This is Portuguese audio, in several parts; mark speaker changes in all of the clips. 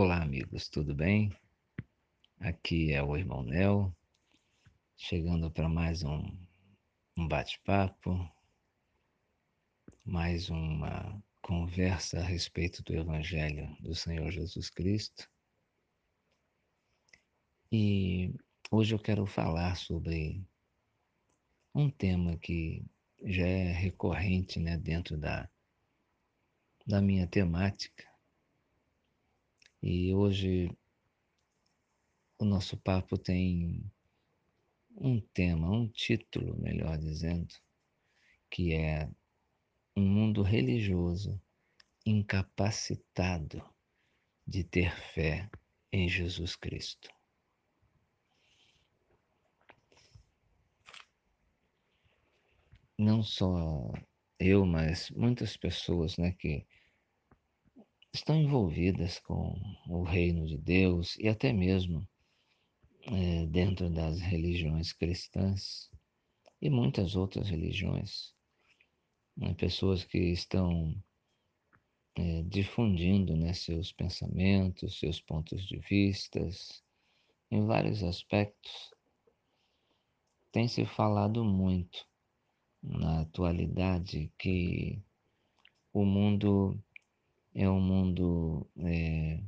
Speaker 1: Olá, amigos, tudo bem? Aqui é o irmão Nel, chegando para mais um, um bate-papo, mais uma conversa a respeito do Evangelho do Senhor Jesus Cristo. E hoje eu quero falar sobre um tema que já é recorrente né, dentro da, da minha temática e hoje o nosso papo tem um tema, um título, melhor dizendo, que é um mundo religioso incapacitado de ter fé em Jesus Cristo. Não só eu, mas muitas pessoas né, que estão envolvidas com o reino de Deus e até mesmo é, dentro das religiões cristãs e muitas outras religiões. Né, pessoas que estão é, difundindo né, seus pensamentos, seus pontos de vistas, em vários aspectos. Tem se falado muito na atualidade que o mundo é um mundo é,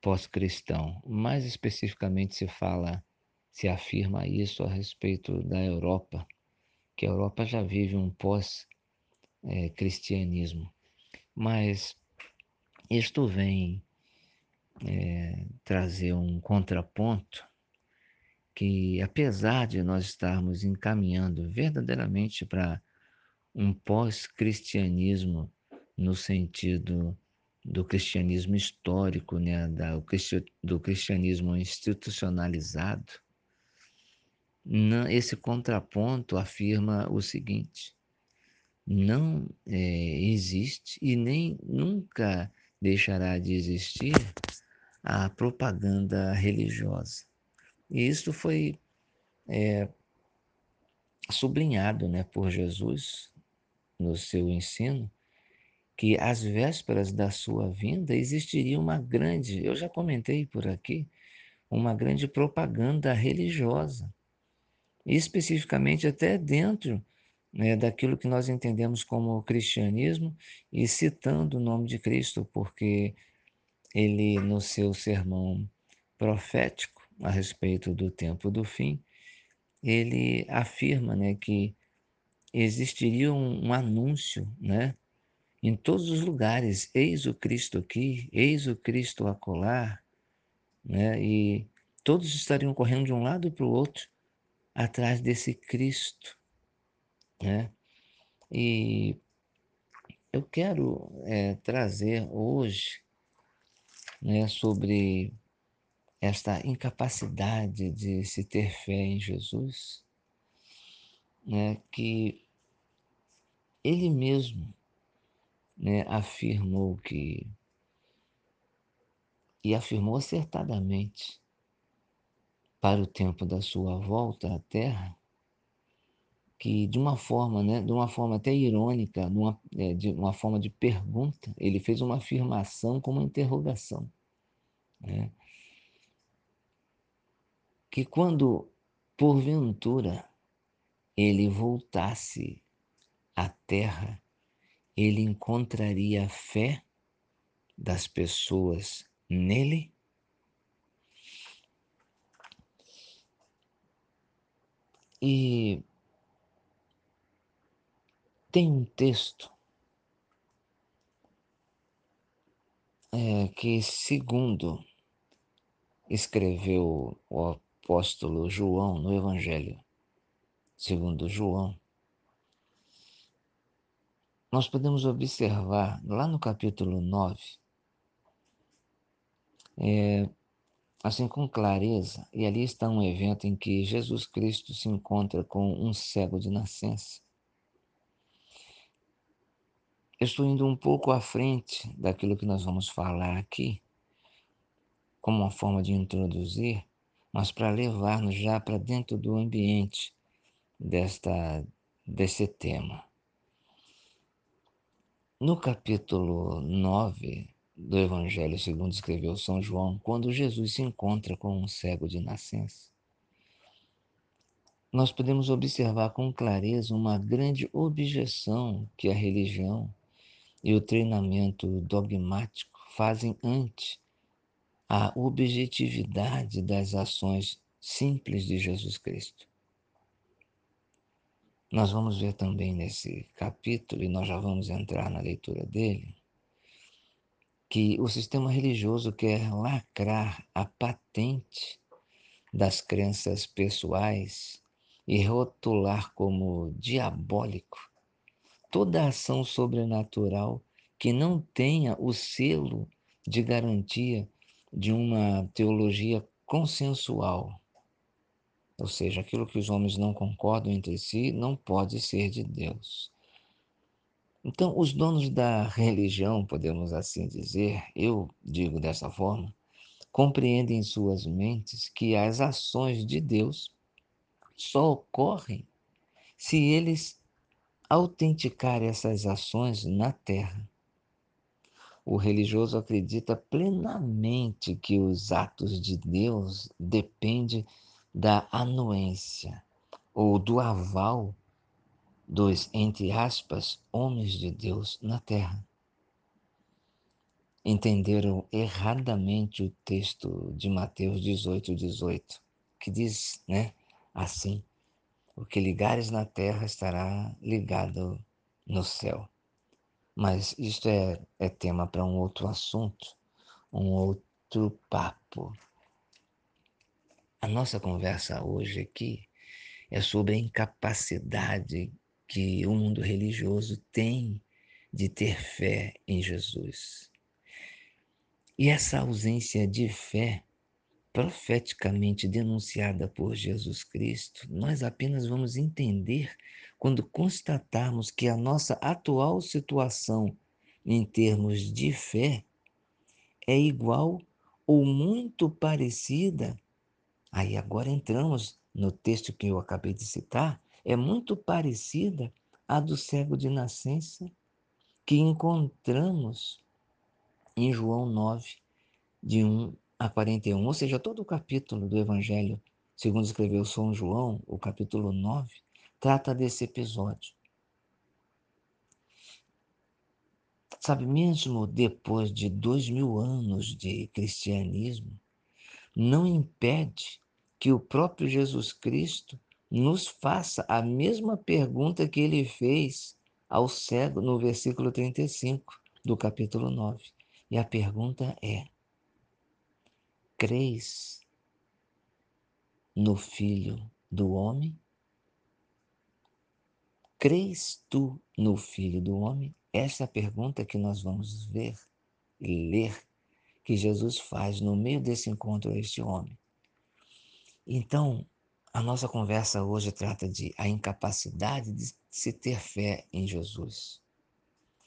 Speaker 1: pós-cristão. Mais especificamente se fala, se afirma isso a respeito da Europa, que a Europa já vive um pós-cristianismo. Mas isto vem é, trazer um contraponto que, apesar de nós estarmos encaminhando verdadeiramente para um pós-cristianismo no sentido do cristianismo histórico, né, da, do cristianismo institucionalizado, esse contraponto afirma o seguinte: não é, existe e nem nunca deixará de existir a propaganda religiosa. E isso foi é, sublinhado né, por Jesus no seu ensino, que às vésperas da sua vinda existiria uma grande, eu já comentei por aqui, uma grande propaganda religiosa, especificamente até dentro né, daquilo que nós entendemos como cristianismo e citando o nome de Cristo, porque ele, no seu sermão profético a respeito do tempo do fim, ele afirma né, que existiria um, um anúncio né, em todos os lugares, eis o Cristo aqui, eis o Cristo acolá, né? e todos estariam correndo de um lado para o outro atrás desse Cristo. Né? E eu quero é, trazer hoje né, sobre esta incapacidade de se ter fé em Jesus, né, que Ele mesmo né, afirmou que, e afirmou acertadamente, para o tempo da sua volta à Terra, que de uma forma, né, de uma forma até irônica, numa, é, de uma forma de pergunta, ele fez uma afirmação com uma interrogação. Né? Que quando, porventura, ele voltasse à Terra, ele encontraria a fé das pessoas nele? E tem um texto é, que, segundo escreveu o apóstolo João no Evangelho, segundo João, nós podemos observar lá no capítulo 9, é, assim com clareza, e ali está um evento em que Jesus Cristo se encontra com um cego de nascença. Eu estou indo um pouco à frente daquilo que nós vamos falar aqui, como uma forma de introduzir, mas para levar-nos já para dentro do ambiente desta, desse tema. No capítulo 9 do Evangelho segundo escreveu São João, quando Jesus se encontra com um cego de nascença, nós podemos observar com clareza uma grande objeção que a religião e o treinamento dogmático fazem ante a objetividade das ações simples de Jesus Cristo. Nós vamos ver também nesse capítulo, e nós já vamos entrar na leitura dele, que o sistema religioso quer lacrar a patente das crenças pessoais e rotular como diabólico toda ação sobrenatural que não tenha o selo de garantia de uma teologia consensual. Ou seja, aquilo que os homens não concordam entre si não pode ser de Deus. Então, os donos da religião, podemos assim dizer, eu digo dessa forma, compreendem em suas mentes que as ações de Deus só ocorrem se eles autenticarem essas ações na terra. O religioso acredita plenamente que os atos de Deus dependem da anuência ou do aval dos, entre aspas, homens de Deus na terra. Entenderam erradamente o texto de Mateus 18, 18, que diz, né, assim, o que ligares na terra estará ligado no céu. Mas isto é, é tema para um outro assunto, um outro papo. A nossa conversa hoje aqui é sobre a incapacidade que o mundo religioso tem de ter fé em Jesus. E essa ausência de fé profeticamente denunciada por Jesus Cristo, nós apenas vamos entender quando constatarmos que a nossa atual situação em termos de fé é igual ou muito parecida. Aí agora entramos no texto que eu acabei de citar, é muito parecida à do cego de nascença que encontramos em João 9, de 1 a 41, ou seja, todo o capítulo do Evangelho, segundo escreveu São João, o capítulo 9, trata desse episódio. Sabe, mesmo depois de dois mil anos de cristianismo, não impede que o próprio Jesus Cristo nos faça a mesma pergunta que ele fez ao cego no versículo 35 do capítulo 9. E a pergunta é: Creis no Filho do Homem? Creis tu no Filho do Homem? Essa é a pergunta que nós vamos ver e ler que Jesus faz no meio desse encontro a este homem. Então, a nossa conversa hoje trata de a incapacidade de se ter fé em Jesus.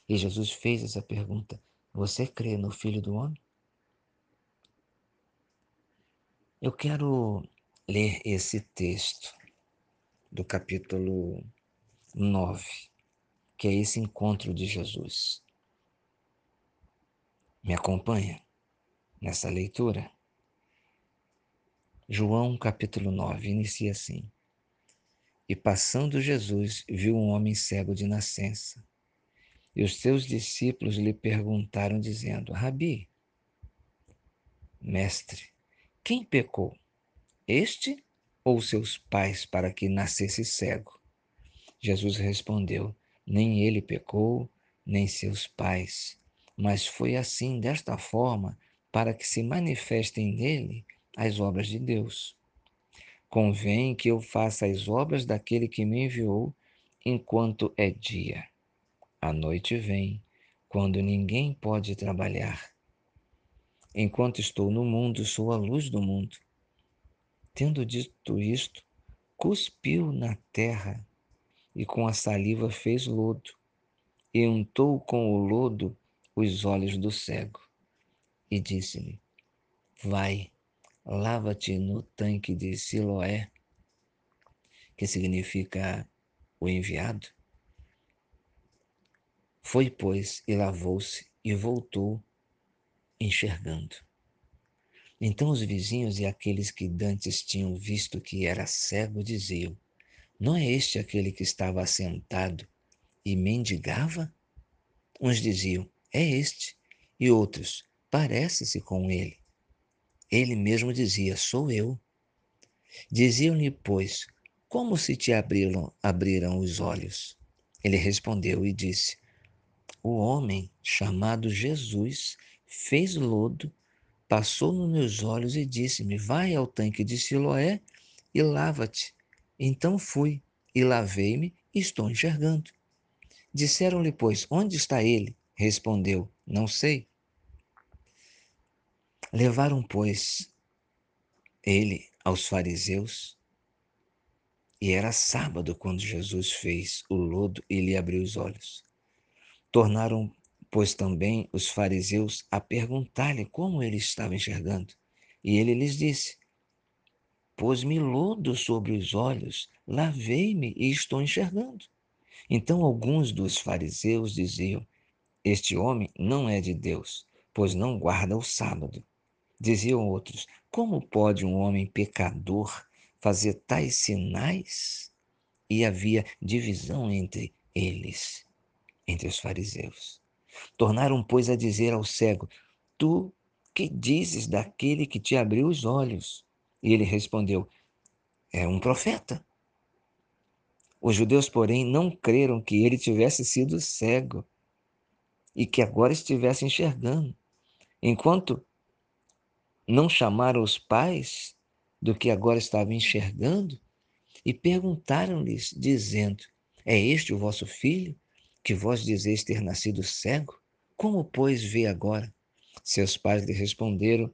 Speaker 1: E Jesus fez essa pergunta: Você crê no Filho do Homem? Eu quero ler esse texto do capítulo 9, que é esse encontro de Jesus. Me acompanha nessa leitura? João capítulo 9 inicia assim: E passando Jesus viu um homem cego de nascença. E os seus discípulos lhe perguntaram, dizendo: Rabi, mestre, quem pecou? Este ou seus pais para que nascesse cego? Jesus respondeu: Nem ele pecou, nem seus pais, mas foi assim, desta forma, para que se manifestem nele as obras de Deus. Convém que eu faça as obras daquele que me enviou enquanto é dia. A noite vem, quando ninguém pode trabalhar. Enquanto estou no mundo, sou a luz do mundo. Tendo dito isto, cuspiu na terra e com a saliva fez lodo, e untou com o lodo os olhos do cego, e disse-lhe: Vai, lava-te no tanque de Siloé, que significa o enviado. Foi, pois, e lavou-se e voltou enxergando. Então os vizinhos e aqueles que dantes tinham visto que era cego diziam: Não é este aquele que estava assentado e mendigava? Uns diziam: É este. E outros: Parece-se com ele. Ele mesmo dizia: Sou eu. Diziam-lhe, pois, como se te abriram, abriram os olhos? Ele respondeu e disse: O homem chamado Jesus fez lodo, passou nos meus olhos e disse-me: Vai ao tanque de Siloé e lava-te. Então fui e lavei-me e estou enxergando. Disseram-lhe, pois, onde está ele? Respondeu: Não sei. Levaram, pois, ele aos fariseus. E era sábado quando Jesus fez o lodo e lhe abriu os olhos. Tornaram, pois, também os fariseus a perguntar-lhe como ele estava enxergando. E ele lhes disse: Pôs-me lodo sobre os olhos, lavei-me e estou enxergando. Então alguns dos fariseus diziam: Este homem não é de Deus, pois não guarda o sábado. Diziam outros: Como pode um homem pecador fazer tais sinais? E havia divisão entre eles, entre os fariseus. Tornaram, pois, a dizer ao cego: Tu que dizes daquele que te abriu os olhos? E ele respondeu: É um profeta. Os judeus, porém, não creram que ele tivesse sido cego e que agora estivesse enxergando. Enquanto não chamaram os pais do que agora estavam enxergando e perguntaram-lhes, dizendo: É este o vosso filho, que vós dizeis ter nascido cego? Como, pois, vê agora? Seus pais lhe responderam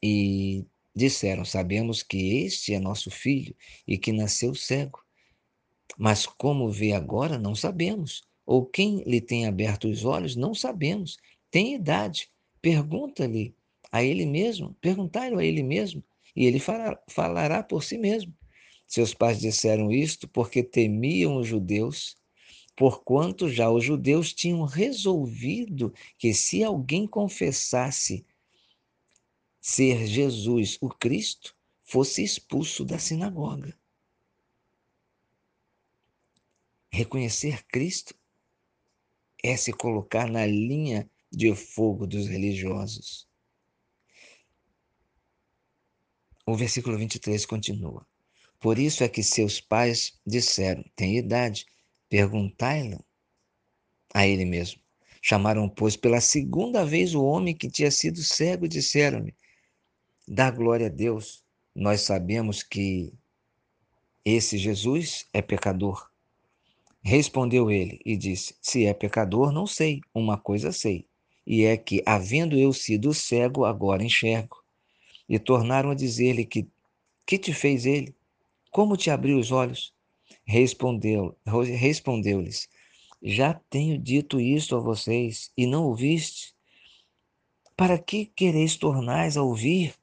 Speaker 1: e disseram: Sabemos que este é nosso filho e que nasceu cego. Mas como vê agora, não sabemos. Ou quem lhe tem aberto os olhos, não sabemos. Tem idade. Pergunta-lhe a ele mesmo, perguntaram a ele mesmo, e ele falará por si mesmo. Seus pais disseram isto porque temiam os judeus, porquanto já os judeus tinham resolvido que se alguém confessasse ser Jesus o Cristo, fosse expulso da sinagoga. Reconhecer Cristo é se colocar na linha de fogo dos religiosos. O versículo 23 continua. Por isso é que seus pais disseram: Tem idade, perguntai-lhe a ele mesmo. Chamaram, pois, pela segunda vez o homem que tinha sido cego e disseram-lhe: Dá glória a Deus. Nós sabemos que esse Jesus é pecador. Respondeu ele e disse: Se é pecador, não sei. Uma coisa sei, e é que, havendo eu sido cego, agora enxergo. E tornaram a dizer-lhe que que te fez ele? Como te abriu os olhos? Respondeu, respondeu-lhes: Já tenho dito isto a vocês e não ouviste. Para que quereis tornais a ouvir?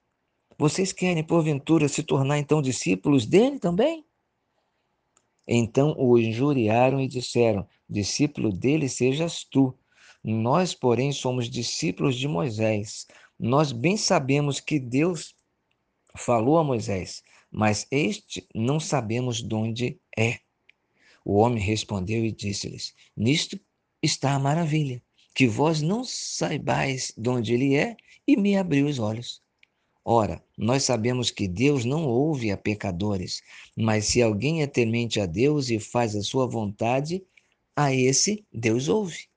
Speaker 1: Vocês querem, porventura, se tornar então discípulos dele também? Então o injuriaram e disseram: Discípulo dele sejas tu. Nós, porém, somos discípulos de Moisés. Nós bem sabemos que Deus falou a Moisés, mas este não sabemos de onde é. O homem respondeu e disse-lhes: Nisto está a maravilha, que vós não saibais de onde ele é e me abriu os olhos. Ora, nós sabemos que Deus não ouve a pecadores, mas se alguém é temente a Deus e faz a sua vontade, a esse Deus ouve.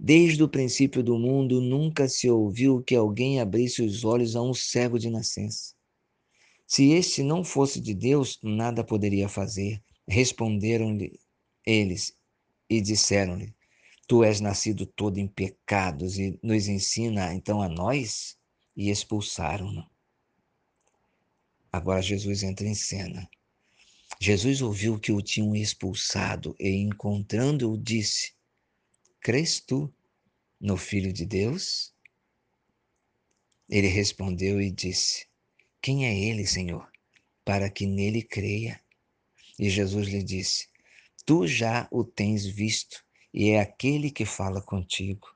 Speaker 1: Desde o princípio do mundo nunca se ouviu que alguém abrisse os olhos a um cego de nascença. Se este não fosse de Deus, nada poderia fazer. Responderam-lhe eles e disseram-lhe: Tu és nascido todo em pecados e nos ensina então a nós? E expulsaram-no. Agora Jesus entra em cena. Jesus ouviu que o tinham expulsado e, encontrando-o, disse: Crês tu no Filho de Deus? Ele respondeu e disse: Quem é ele, Senhor, para que nele creia? E Jesus lhe disse: Tu já o tens visto, e é aquele que fala contigo.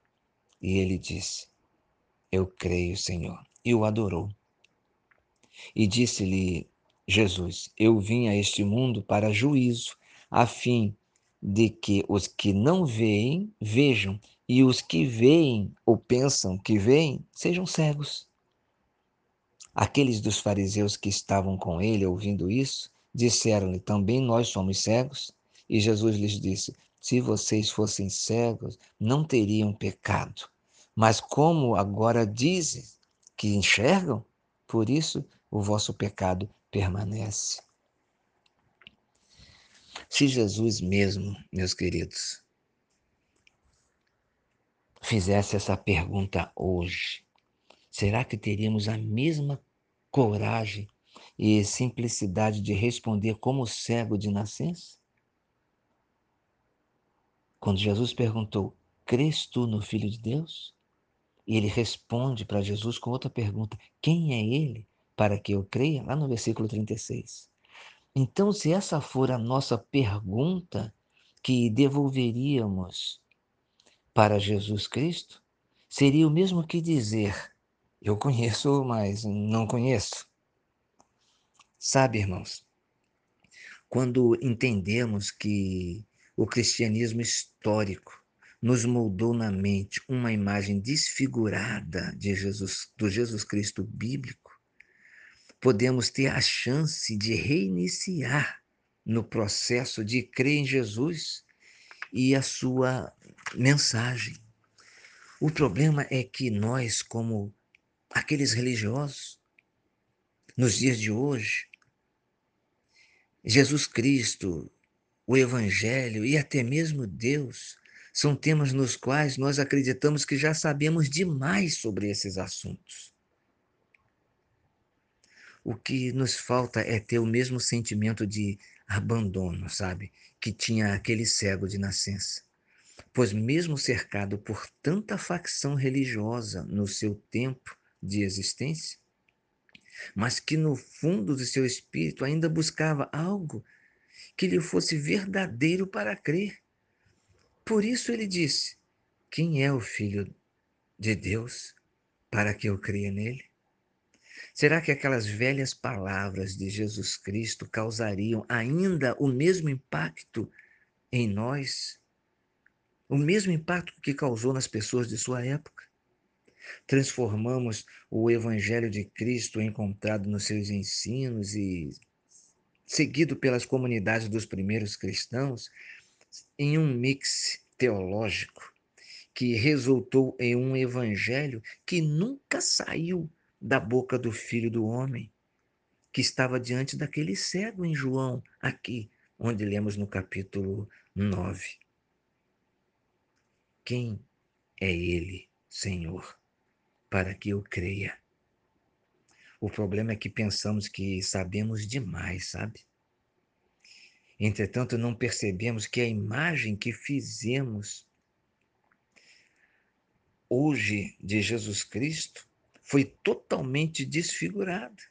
Speaker 1: E ele disse: eu creio, Senhor. E o adorou. E disse-lhe Jesus: Eu vim a este mundo para juízo, a fim de que os que não veem vejam, e os que veem ou pensam que veem sejam cegos. Aqueles dos fariseus que estavam com ele ouvindo isso, disseram-lhe: Também nós somos cegos? E Jesus lhes disse: Se vocês fossem cegos, não teriam pecado. Mas como agora dizem que enxergam, por isso o vosso pecado permanece. Se Jesus mesmo, meus queridos, fizesse essa pergunta hoje, será que teríamos a mesma coragem e simplicidade de responder como cego de nascença? Quando Jesus perguntou: Crês tu no Filho de Deus? E ele responde para Jesus com outra pergunta: Quem é ele? para que eu creia, lá no versículo 36. Então, se essa for a nossa pergunta que devolveríamos para Jesus Cristo, seria o mesmo que dizer: Eu conheço, mas não conheço. Sabe, irmãos, quando entendemos que o cristianismo histórico nos moldou na mente uma imagem desfigurada de Jesus, do Jesus Cristo bíblico, podemos ter a chance de reiniciar no processo de crer em Jesus e a sua mensagem. O problema é que nós, como aqueles religiosos, nos dias de hoje, Jesus Cristo, o Evangelho e até mesmo Deus são temas nos quais nós acreditamos que já sabemos demais sobre esses assuntos. O que nos falta é ter o mesmo sentimento de abandono, sabe? Que tinha aquele cego de nascença. Pois, mesmo cercado por tanta facção religiosa no seu tempo de existência, mas que no fundo do seu espírito ainda buscava algo que lhe fosse verdadeiro para crer. Por isso ele disse: Quem é o Filho de Deus para que eu creia nele? Será que aquelas velhas palavras de Jesus Cristo causariam ainda o mesmo impacto em nós? O mesmo impacto que causou nas pessoas de sua época? Transformamos o Evangelho de Cristo encontrado nos seus ensinos e seguido pelas comunidades dos primeiros cristãos em um mix teológico que resultou em um evangelho que nunca saiu da boca do filho do homem, que estava diante daquele cego em João, aqui, onde lemos no capítulo 9. Quem é ele, Senhor, para que eu creia? O problema é que pensamos que sabemos demais, sabe? Entretanto, não percebemos que a imagem que fizemos hoje de Jesus Cristo foi totalmente desfigurada.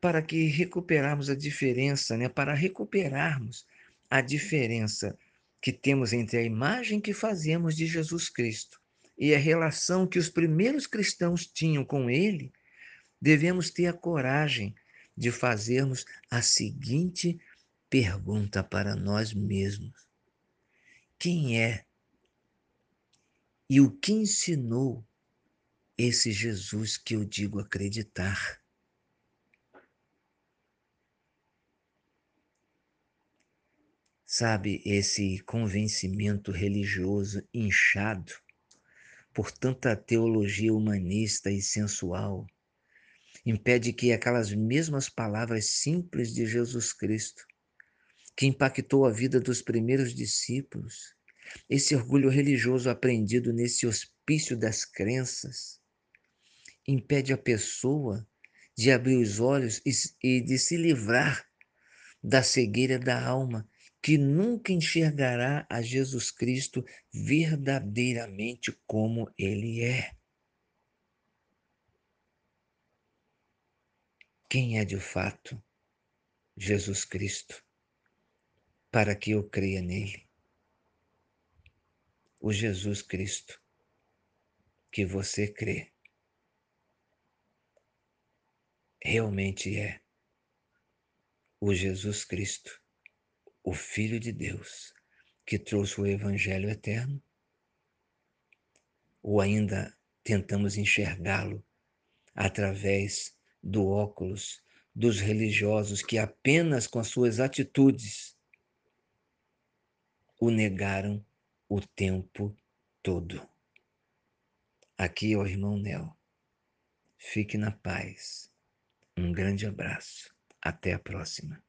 Speaker 1: Para que recuperarmos a diferença, né? para recuperarmos a diferença que temos entre a imagem que fazemos de Jesus Cristo e a relação que os primeiros cristãos tinham com ele, devemos ter a coragem de fazermos a seguinte pergunta para nós mesmos: Quem é e o que ensinou esse Jesus que eu digo acreditar. Sabe, esse convencimento religioso inchado por tanta teologia humanista e sensual impede que aquelas mesmas palavras simples de Jesus Cristo, que impactou a vida dos primeiros discípulos, esse orgulho religioso aprendido nesse hospício das crenças, impede a pessoa de abrir os olhos e de se livrar da cegueira da alma, que nunca enxergará a Jesus Cristo verdadeiramente como ele é. Quem é de fato Jesus Cristo, para que eu creia nele? O Jesus Cristo que você crê realmente é o Jesus Cristo, o Filho de Deus, que trouxe o Evangelho eterno, ou ainda tentamos enxergá-lo através do óculos dos religiosos que apenas com as suas atitudes o negaram o tempo todo. Aqui o irmão Nel. Fique na paz. Um grande abraço. Até a próxima.